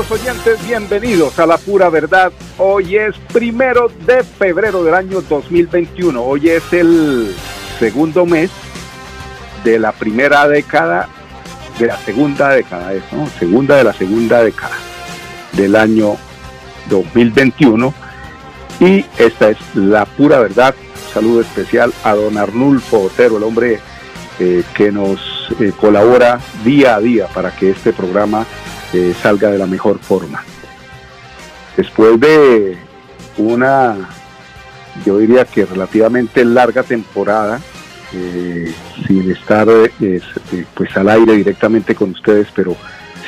Amigos oyentes, bienvenidos a La Pura Verdad. Hoy es primero de febrero del año 2021. Hoy es el segundo mes de la primera década, de la segunda década, ¿no? Segunda de la segunda década del año 2021. Y esta es La Pura Verdad. saludo especial a don Arnulfo Otero, el hombre eh, que nos eh, colabora día a día para que este programa salga de la mejor forma. Después de una, yo diría que relativamente larga temporada, eh, sin estar eh, eh, pues al aire directamente con ustedes, pero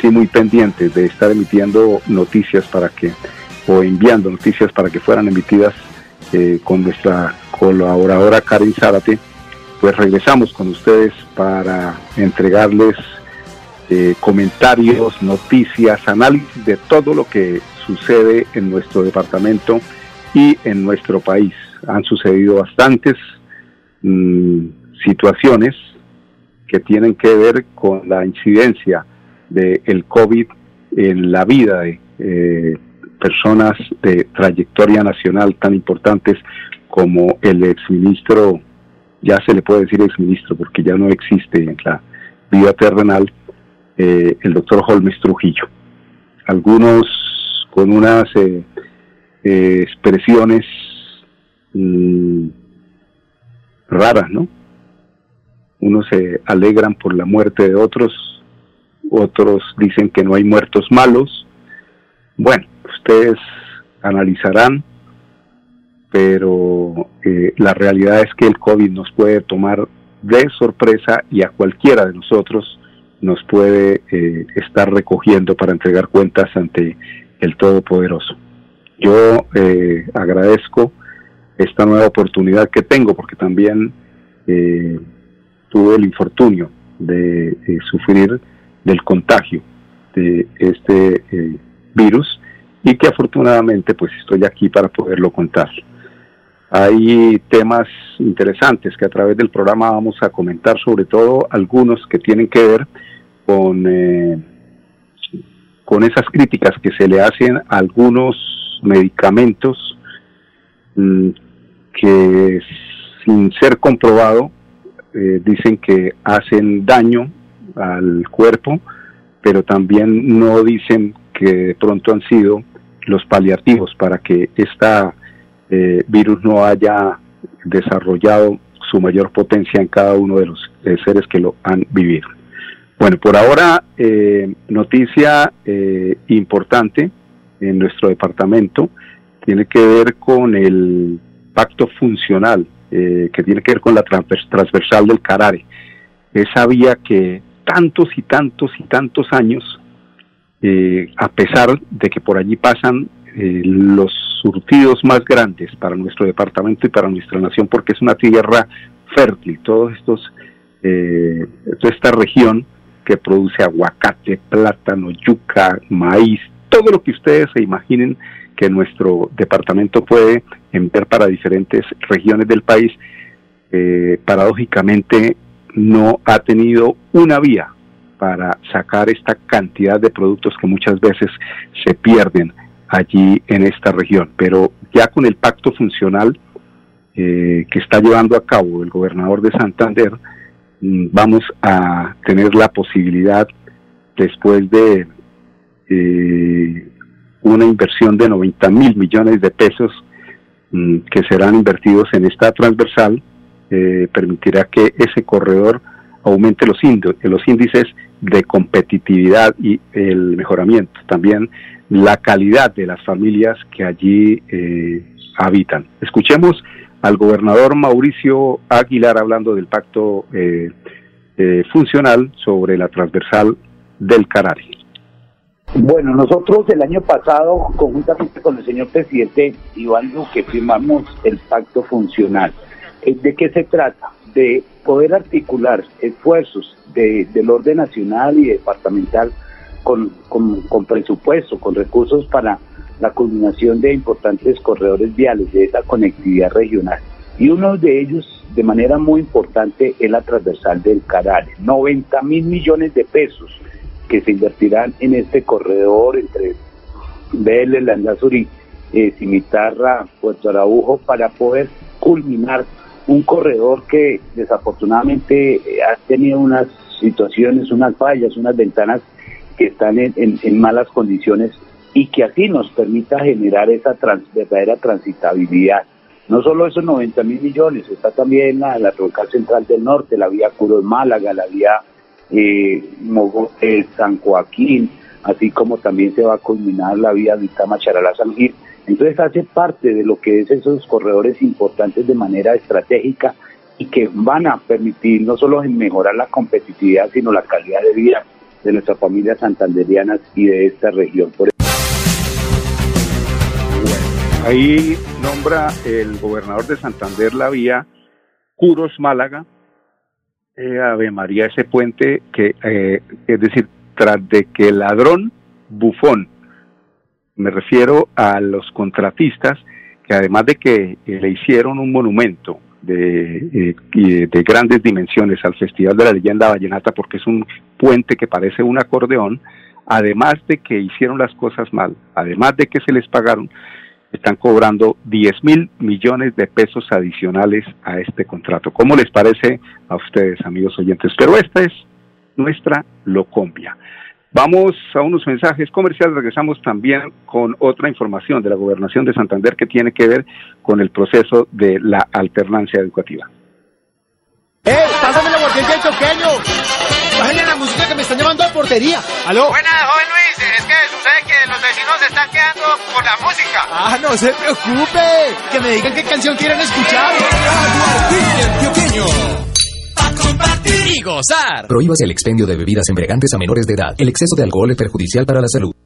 sí muy pendientes de estar emitiendo noticias para que, o enviando noticias para que fueran emitidas con nuestra colaboradora Karin Zárate, pues regresamos con ustedes para entregarles eh, comentarios, noticias, análisis de todo lo que sucede en nuestro departamento y en nuestro país. Han sucedido bastantes mm, situaciones que tienen que ver con la incidencia del el COVID en la vida de eh, personas de trayectoria nacional tan importantes como el exministro, ya se le puede decir exministro porque ya no existe en la vida terrenal, eh, el doctor Holmes Trujillo. Algunos con unas eh, eh, expresiones mm, raras, ¿no? Unos se alegran por la muerte de otros, otros dicen que no hay muertos malos. Bueno, ustedes analizarán, pero la realidad es que el COVID nos puede tomar de sorpresa y a cualquiera de nosotros nos puede eh, estar recogiendo para entregar cuentas ante el Todopoderoso. Yo eh, agradezco esta nueva oportunidad que tengo porque también eh, tuve el infortunio de sufrir del contagio de este virus y que afortunadamente pues estoy aquí para poderlo contar. Hay temas interesantes que a través del programa vamos a comentar, sobre todo algunos que tienen que ver con, eh, con esas críticas que se le hacen a algunos medicamentos mm, que sin ser comprobado eh, dicen que hacen daño al cuerpo, pero también no dicen que de pronto han sido los paliativos para que este virus no haya desarrollado su mayor potencia en cada uno de los seres que lo han vivido. Bueno, por ahora, eh, noticia eh, importante en nuestro departamento tiene que ver con el pacto funcional, eh, que tiene que ver con la transversal del Carare. Esa vía que tantos y tantos y tantos años, a pesar de que por allí pasan los surtidos más grandes para nuestro departamento y para nuestra nación, porque es una tierra fértil, todos estos, toda esta región que produce aguacate, plátano, yuca, maíz, todo lo que ustedes se imaginen que nuestro departamento puede enviar para diferentes regiones del país, eh, paradójicamente no ha tenido una vía para sacar esta cantidad de productos que muchas veces se pierden allí en esta región. Pero ya con el pacto funcional eh, que está llevando a cabo el gobernador de Santander, vamos a tener la posibilidad, después de eh, una inversión de 90 mil millones de pesos mm, que serán invertidos en esta transversal, eh, permitirá que ese corredor aumente los, los índices de competitividad y el mejoramiento, también la calidad de las familias que allí eh, habitan. Escuchemos al gobernador Mauricio Aguilar hablando del pacto eh, eh, funcional sobre la transversal del Carari. Bueno, nosotros el año pasado, conjuntamente con el señor presidente Iván Duque, firmamos el pacto funcional. Eh, ¿De qué se trata? De poder articular esfuerzos del orden nacional y departamental con, con, presupuesto, con recursos para la culminación de importantes corredores viales, de esa conectividad regional. Y uno de ellos, de manera muy importante, es la transversal del Carale. 90 mil millones de pesos que se invertirán en este corredor entre Vélez, Landazuri, eh, Cimitarra, Puerto Araujo, para poder culminar un corredor que desafortunadamente eh, ha tenido unas situaciones, unas fallas, unas ventanas que están en, malas condiciones y que así nos permita generar esa verdadera transitabilidad. No solo esos 90 mil millones, está también la, la Troncal Central del Norte, la vía Curos Málaga, la vía eh, eh, San Joaquín, así como también se va a culminar la vía Vitama Charalá San Gil. Entonces hace parte de lo que es esos corredores importantes de manera estratégica y que van a permitir no solo mejorar la competitividad, sino la calidad de vida de nuestras familias santanderianas y de esta región. Ahí nombra el gobernador de Santander la vía Curos Málaga, eh, Ave María, ese puente que, eh, es decir, tras de que el ladrón bufón, me refiero a los contratistas, que además de que eh, le hicieron un monumento de, de grandes dimensiones al Festival de la Leyenda Vallenata, porque es un puente que parece un acordeón, además de que hicieron las cosas mal, además de que se les pagaron, están cobrando 10 mil millones de pesos adicionales a este contrato. ¿Cómo les parece a ustedes, amigos oyentes? Pero esta es nuestra Locombia. Vamos a unos mensajes comerciales, regresamos también con otra información de la Gobernación de Santander que tiene que ver con el proceso de la alternancia educativa. ¡Eh! ¡Pásame la del choqueño! ¡Bájenle la música que me están llamando a portería! ¡Aló! Buenas, joven Luis. Es que sucede que los vecinos se están quedando la música. ¡Ah, no se preocupe! Que me digan qué canción quieren escuchar. A compartir y gozar. Prohíbas el expendio de bebidas embriagantes a menores de edad. El exceso de alcohol es perjudicial para la salud.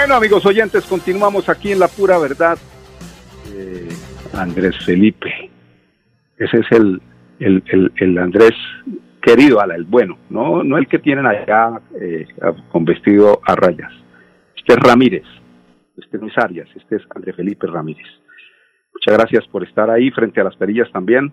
Bueno, amigos oyentes, continuamos aquí en La Pura Verdad. Eh, Andrés Felipe. Ese es el, el, Andrés querido, ala, el bueno, no, no el que tienen allá eh, con vestido a rayas. Este es Ramírez, este no es Arias, este es Andrés Felipe Ramírez. Muchas gracias por estar ahí frente a las perillas también,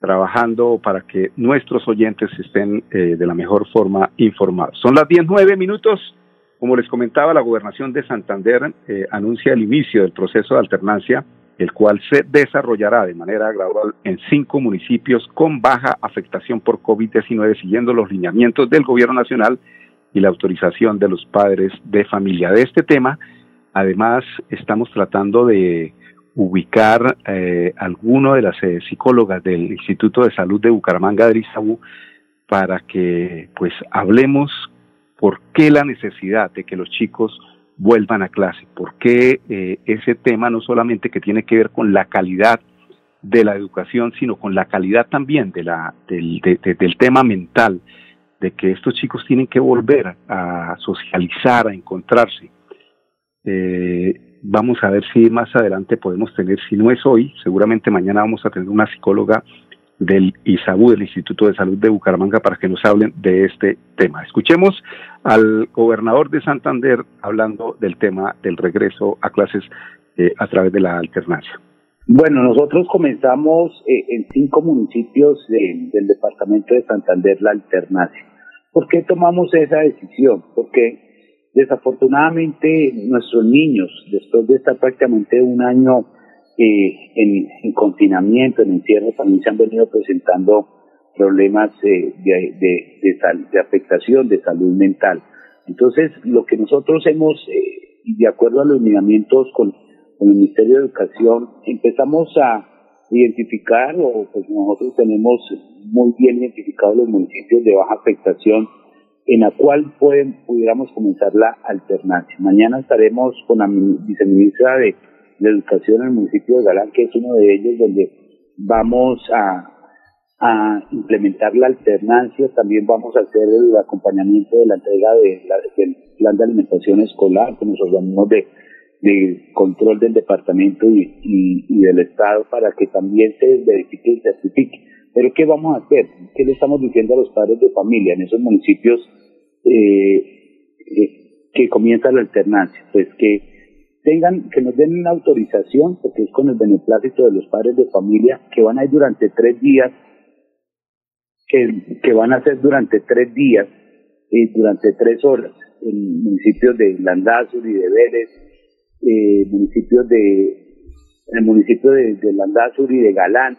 trabajando para que nuestros oyentes estén eh, de la mejor forma informados. Son las 19 minutos. Como les comentaba, la gobernación de Santander eh, anuncia el inicio del proceso de alternancia, el cual se desarrollará de manera gradual en cinco municipios con baja afectación por COVID-19, siguiendo los lineamientos del Gobierno Nacional y la autorización de los padres de familia. De este tema, además, estamos tratando de ubicar eh, alguno de las eh, psicólogas del Instituto de Salud de Bucaramanga de para que pues hablemos por qué la necesidad de que los chicos vuelvan a clase, por qué eh, ese tema no solamente que tiene que ver con la calidad de la educación, sino con la calidad también del, del tema mental, de que estos chicos tienen que volver a socializar, a encontrarse. Eh, vamos a ver si más adelante podemos tener, si no es hoy, seguramente mañana vamos a tener una psicóloga del ISABU, del Instituto de Salud de Bucaramanga, para que nos hablen de este tema. Escuchemos al gobernador de Santander hablando del tema del regreso a clases eh, a través de la alternancia. Bueno, nosotros comenzamos eh, en cinco municipios del departamento de Santander la alternancia. ¿Por qué tomamos esa decisión? Porque desafortunadamente nuestros niños, después de estar prácticamente un año eh, en, confinamiento, en encierro, también se han venido presentando problemas eh, de, afectación de salud mental. Entonces, lo que nosotros hemos, eh, de acuerdo a los lineamientos con, el Ministerio de Educación, empezamos a identificar, o pues nosotros tenemos muy bien identificados los municipios de baja afectación, en la cual pueden, pudiéramos comenzar la alternancia. Mañana estaremos con la viceministra de de educación en el municipio de Galán, que es uno de ellos donde vamos a, implementar la alternancia, también vamos a hacer el acompañamiento de la entrega de del plan de alimentación escolar con los organismos de, control del departamento y, del Estado para que también se verifique y certifique. Pero ¿qué vamos a hacer? ¿Qué le estamos diciendo a los padres de familia en esos municipios eh, eh, que comienza la alternancia? Pues que tengan, que nos den una autorización, porque es con el beneplácito de los padres de familia, que van a ir durante tres días, que, van a hacer durante tres días, y durante tres horas, en municipios de Landazur y de Vélez, eh, municipios de, en el municipio de, de Landazur y de Galán.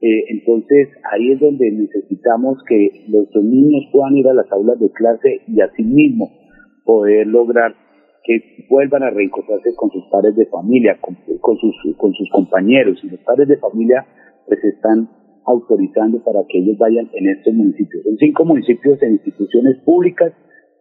Eh, entonces, ahí es donde necesitamos que los niños puedan ir a las aulas de clase y asimismo poder lograr que vuelvan a reencontrarse con sus padres de familia, con, sus, con sus compañeros. Y los padres de familia pues están autorizando para que ellos vayan en estos municipios. Son cinco municipios de instituciones públicas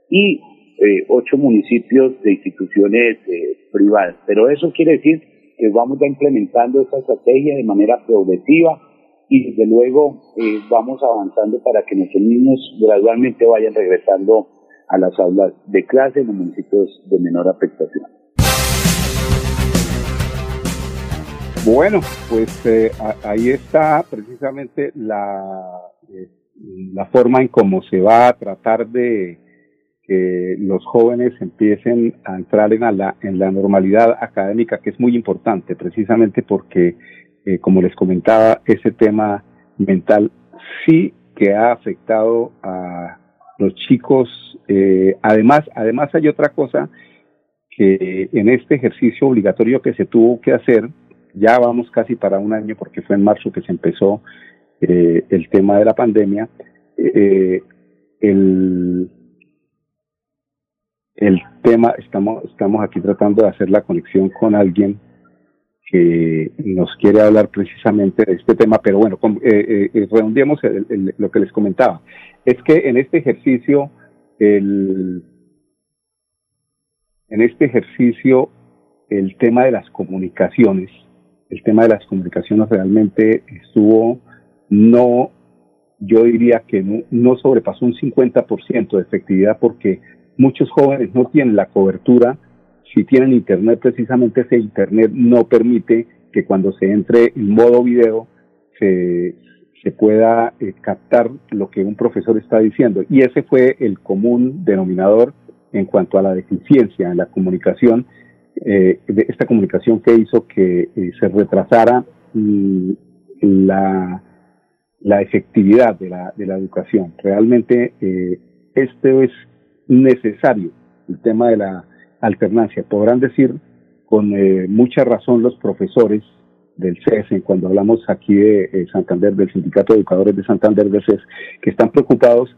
y eh, ocho municipios de instituciones eh, privadas. Pero eso quiere decir que vamos ya implementando esta estrategia de manera progresiva y desde luego eh, vamos avanzando para que nuestros niños gradualmente vayan regresando a las aulas de clase en los municipios de menor afectación. Bueno, pues eh, ahí está precisamente la, eh, la forma en cómo se va a tratar de que los jóvenes empiecen a entrar en la, en la normalidad académica, que es muy importante, precisamente porque, eh, como les comentaba, ese tema mental sí que ha afectado a los chicos, eh, además, además hay otra cosa que en este ejercicio obligatorio que se tuvo que hacer, ya vamos casi para un año porque fue en marzo que se empezó eh, el tema de la pandemia, eh, el, el tema, estamos, estamos aquí tratando de hacer la conexión con alguien que nos quiere hablar precisamente de este tema, pero bueno, eh, eh, redondeemos lo que les comentaba. Es que en este ejercicio, el, en este ejercicio, el tema de las comunicaciones, el tema de las comunicaciones realmente estuvo, no, yo diría que no, no sobrepasó un 50% de efectividad porque muchos jóvenes no tienen la cobertura si tienen internet, precisamente ese internet no permite que cuando se entre en modo video se, se pueda eh, captar lo que un profesor está diciendo. Y ese fue el común denominador en cuanto a la deficiencia en la comunicación, eh, de esta comunicación que hizo que eh, se retrasara mm, la, efectividad de la, de la educación. Realmente esto es necesario, el tema de la alternancia. Podrán decir con eh, mucha razón los profesores del CES, cuando hablamos aquí de eh, Santander, del Sindicato de Educadores de Santander del CES, que están preocupados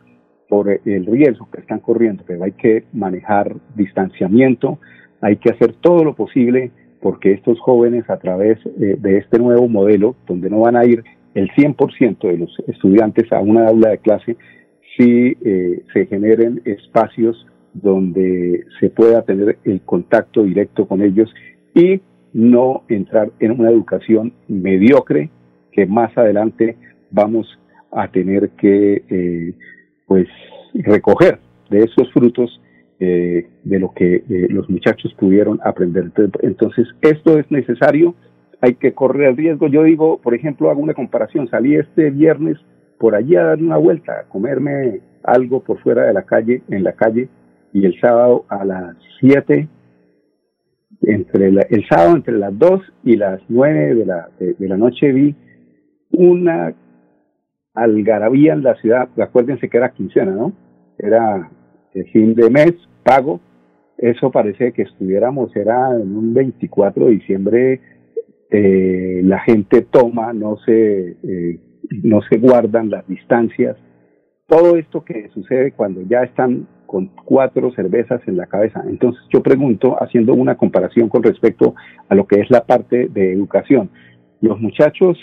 por el riesgo que están corriendo, pero hay que manejar distanciamiento, hay que hacer todo lo posible porque estos jóvenes a través eh, de este nuevo modelo, donde no van a ir el 100% de los estudiantes a una aula de clase, si se generen espacios donde se pueda tener el contacto directo con ellos y no entrar en una educación mediocre que más adelante vamos a tener que eh, pues recoger de esos frutos eh, de lo que eh, los muchachos pudieron aprender. Entonces, esto es necesario, hay que correr el riesgo. Yo digo, por ejemplo, hago una comparación, salí este viernes por allí a dar una vuelta, a comerme algo por fuera de la calle, en la calle, y el sábado a las 7, entre el sábado entre las 2 y las 9 de la, de, la noche vi una algarabía en la ciudad, acuérdense que era quincena, ¿no? Era el fin de mes, pago, eso parece que estuviéramos, era en un 24 de diciembre, eh, la gente toma, no se, eh, no se guardan las distancias, todo esto que sucede cuando ya están con cuatro cervezas en la cabeza. Entonces yo pregunto, haciendo una comparación con respecto a lo que es la parte de educación, los muchachos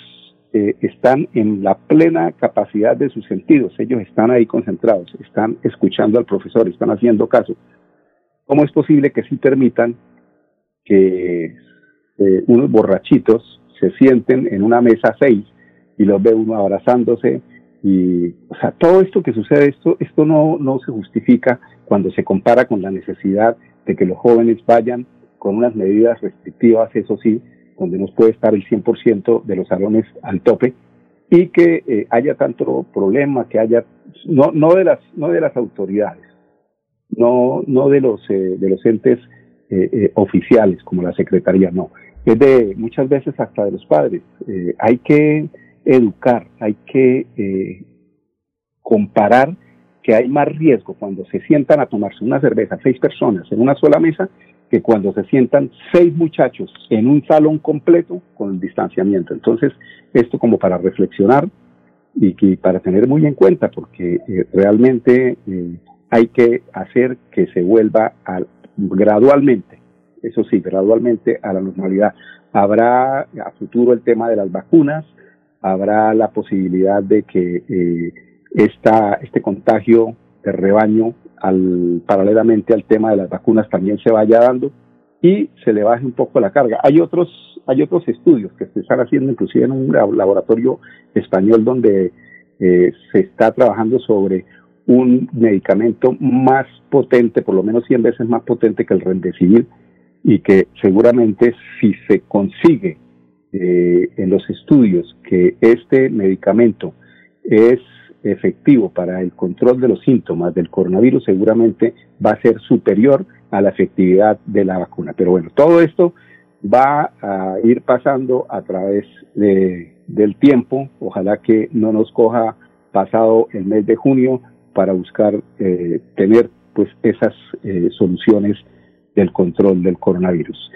eh, están en la plena capacidad de sus sentidos, ellos están ahí concentrados, están escuchando al profesor, están haciendo caso. ¿Cómo es posible que sí permitan que eh, unos borrachitos se sienten en una mesa seis y los ve uno abrazándose, y, o sea, todo esto que sucede, esto, esto no, no se justifica cuando se compara con la necesidad de que los jóvenes vayan con unas medidas restrictivas, eso sí, donde no puede estar el 100% de los salones al tope y que eh, haya tanto problema, que haya, no, no, de, las, no de las autoridades, no, no de, los, eh, de los entes eh, oficiales como la Secretaría, no, es de muchas veces hasta de los padres. hay que educar, hay que eh, comparar que hay más riesgo cuando se sientan a tomarse una cerveza seis personas en una sola mesa que cuando se sientan seis muchachos en un salón completo con el distanciamiento. Entonces, esto como para reflexionar y que para tener muy en cuenta, porque eh, realmente eh, hay que hacer que se vuelva gradualmente, eso sí, gradualmente a la normalidad. Habrá a futuro el tema de las vacunas, habrá la posibilidad de que eh, esta, este contagio de rebaño, al, paralelamente al tema de las vacunas, también se vaya dando y se le baje un poco la carga. Hay otros, hay otros estudios que se están haciendo, inclusive en un laboratorio español, donde eh, se está trabajando sobre un medicamento más potente, por lo menos 100 veces más potente que el Remdesivir, y que seguramente si se consigue eh, en los estudios que este medicamento es efectivo para el control de los síntomas del coronavirus, seguramente va a ser superior a la efectividad de la vacuna. Pero bueno, todo esto va a ir pasando a través del tiempo. Ojalá que no nos coja pasado el mes de junio para buscar eh, tener pues esas eh, soluciones del control del coronavirus.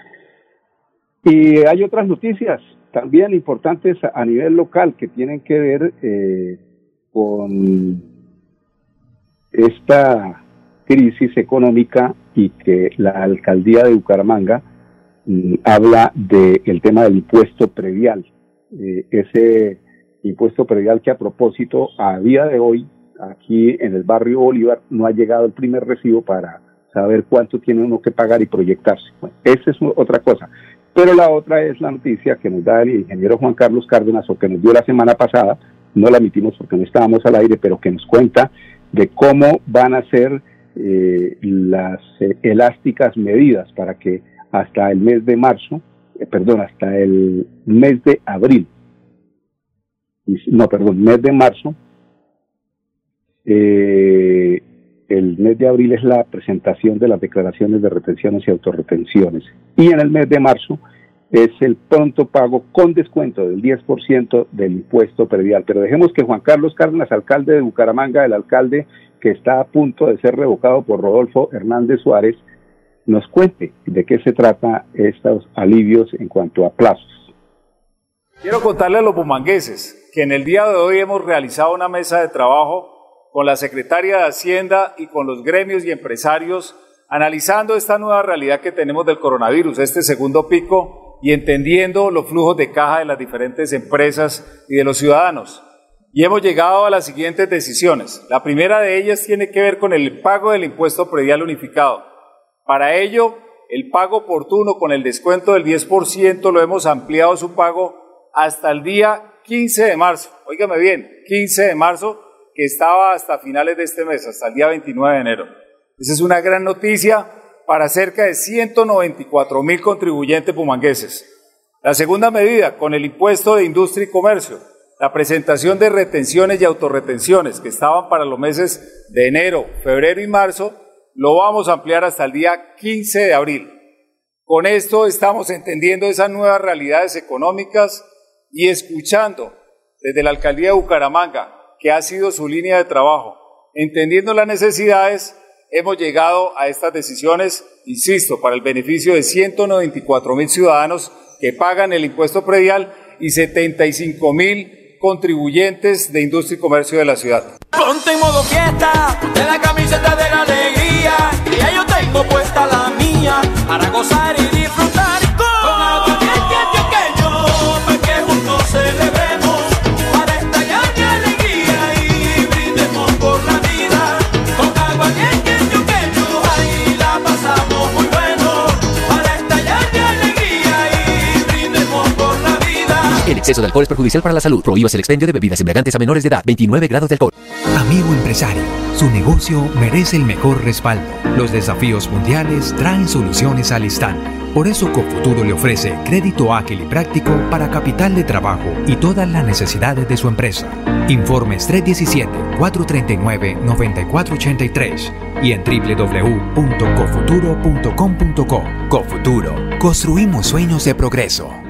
Y hay otras noticias también importantes a nivel local que tienen que ver eh, con esta crisis económica y que la alcaldía de Bucaramanga mm, habla del tema del impuesto previal. Eh, ese impuesto previal que a propósito, a día de hoy, aquí en el barrio Bolívar, no ha llegado el primer recibo para saber cuánto tiene uno que pagar y proyectarse. Esa es otra cosa. Pero la otra es la noticia que nos da el ingeniero Juan Carlos Cárdenas o que nos dio la semana pasada, no la emitimos porque no estábamos al aire, pero que nos cuenta de cómo van a ser eh, las eh, elásticas medidas para que hasta el mes de marzo, eh, perdón, hasta el mes de abril, no, perdón, mes de marzo, eh, el mes de abril es la presentación de las declaraciones de retenciones y autorretenciones. Y en el mes de marzo es el pronto pago con descuento del 10% del impuesto predial. Pero dejemos que Juan Carlos Cárdenas, alcalde de Bucaramanga, el alcalde que está a punto de ser revocado por Rodolfo Hernández Suárez, nos cuente de qué se trata estos alivios en cuanto a plazos. Quiero contarle a los bumangueses que en el día de hoy hemos realizado una mesa de trabajo con la secretaria de Hacienda y con los gremios y empresarios, analizando esta nueva realidad que tenemos del coronavirus, este segundo pico, y entendiendo los flujos de caja de las diferentes empresas y de los ciudadanos. Y hemos llegado a las siguientes decisiones. La primera de ellas tiene que ver con el pago del impuesto predial unificado. Para ello, el pago oportuno con el descuento del 10% lo hemos ampliado su pago hasta el día 15 de marzo. Óigame bien, 15 de marzo que estaba hasta finales de este mes, hasta el día 29 de enero. Esa es una gran noticia para cerca de 194 mil contribuyentes pumangueses. La segunda medida, con el impuesto de industria y comercio, la presentación de retenciones y autorretenciones que estaban para los meses de enero, febrero y marzo, lo vamos a ampliar hasta el día 15 de abril. Con esto estamos entendiendo esas nuevas realidades económicas y escuchando desde la alcaldía de Bucaramanga, que ha sido su línea de trabajo, entendiendo las necesidades, hemos llegado a estas decisiones, insisto, para el beneficio de 194 mil ciudadanos que pagan el impuesto predial y 75 mil contribuyentes de industria y comercio de la ciudad. De la camiseta de la alegría, y yo tengo puesta la mía para gozar y exceso de alcohol es perjudicial para la salud. Prohíbas el expendio de bebidas embriagantes a menores de edad. 29 grados de alcohol. Amigo empresario, su negocio merece el mejor respaldo. Los desafíos mundiales traen soluciones al instante. Por eso Cofuturo le ofrece crédito ágil y práctico para capital de trabajo y todas las necesidades de su empresa. Informes 317-439-9483 y en www.cofuturo.com.co. Cofuturo, construimos sueños de progreso.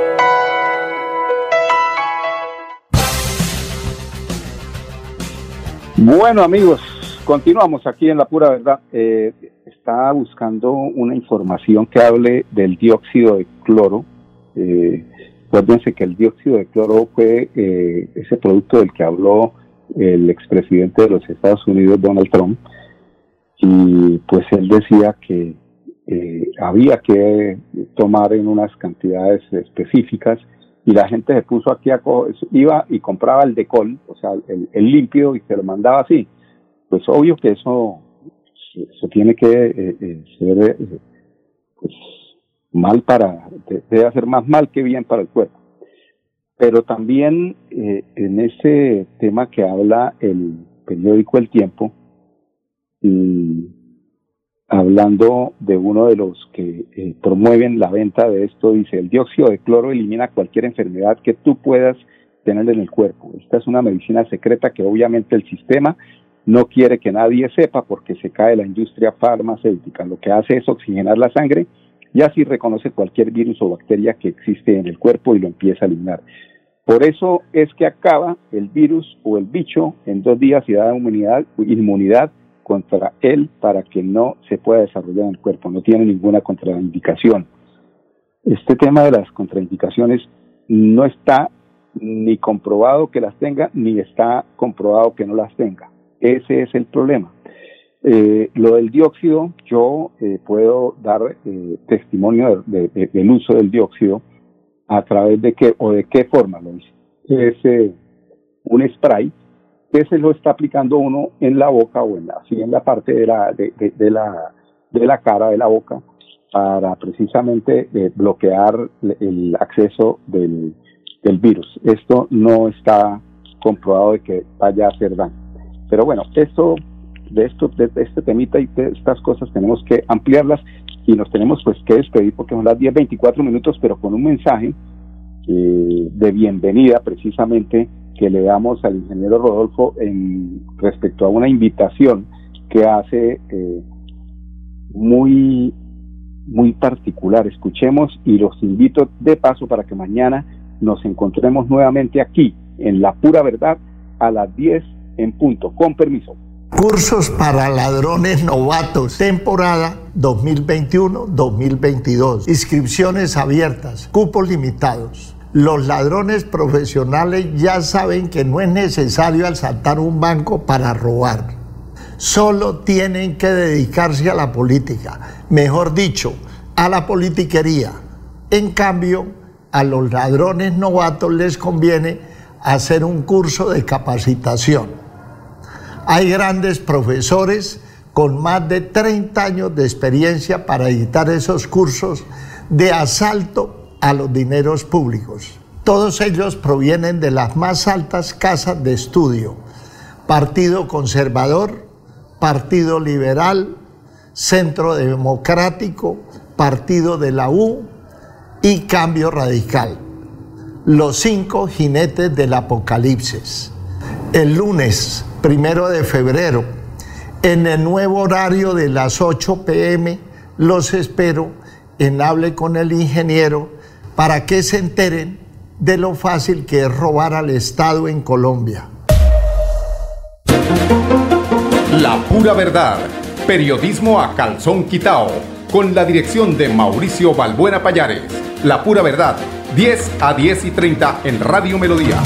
Bueno amigos, continuamos aquí en la pura verdad. Eh, está buscando una información que hable del dióxido de cloro. Eh, acuérdense que el dióxido de cloro fue eh, ese producto del que habló el expresidente de los Estados Unidos, Donald Trump, y pues él decía que eh, había que tomar en unas cantidades específicas y la gente se puso aquí a co iba y compraba el decol, o sea, el, el limpio y se lo mandaba así. Pues obvio que eso se, tiene que eh, eh, ser eh, pues, mal para, debe hacer más mal que bien para el cuerpo. Pero también eh, en ese tema que habla el periódico El Tiempo, hablando de uno de los que eh, promueven la venta de esto, dice, el dióxido de cloro elimina cualquier enfermedad que tú puedas tener en el cuerpo. Esta es una medicina secreta que obviamente el sistema no quiere que nadie sepa porque se cae la industria farmacéutica. Lo que hace es oxigenar la sangre y así reconoce cualquier virus o bacteria que existe en el cuerpo y lo empieza a eliminar. Por eso es que acaba el virus o el bicho en dos días y da inmunidad, inmunidad contra él para que no se pueda desarrollar en el cuerpo. No tiene ninguna contraindicación. Este tema de las contraindicaciones no está ni comprobado que las tenga, ni está comprobado que no las tenga. Ese es el problema. Eh, lo del dióxido, yo eh, puedo dar eh, testimonio de, de, del uso del dióxido a través de qué o de qué forma lo hice. Es eh, un spray que se lo está aplicando uno en la boca o en la, así en la parte de la, de, la, de la cara, de la boca, para precisamente eh, bloquear el acceso del, del virus. Esto no está comprobado de que vaya a hacer daño. Pero bueno, esto, de esto, de este temita y de estas cosas tenemos que ampliarlas y nos tenemos pues que despedir porque son las 10, 24 minutos, pero con un mensaje eh, de bienvenida precisamente que le damos al ingeniero Rodolfo en respecto a una invitación que hace eh, muy muy particular. Escuchemos y los invito de paso para que mañana nos encontremos nuevamente aquí en La Pura Verdad a las 10 en punto. Con permiso. Cursos para ladrones novatos, temporada 2021-2022. Inscripciones abiertas, cupos limitados. Los ladrones profesionales ya saben que no es necesario asaltar un banco para robar. Solo tienen que dedicarse a la política, mejor dicho, a la politiquería. En cambio, a los ladrones novatos les conviene hacer un curso de capacitación. Hay grandes profesores con más de 30 años de experiencia para editar esos cursos de asalto a los dineros públicos. Todos ellos provienen de las más altas casas de estudio, Partido Conservador, Partido Liberal, Centro Democrático, Partido de la U y Cambio Radical. Los cinco jinetes del Apocalipsis. El lunes, primero de febrero, en el nuevo horario de las 8 pm, los espero en Hable con el Ingeniero para que se enteren de lo fácil que es robar al Estado en Colombia. La pura verdad. Periodismo a calzón quitao. Con la dirección de Mauricio Balbuena Payares. La pura verdad. 10 a 10 y 30 en Radio Melodía.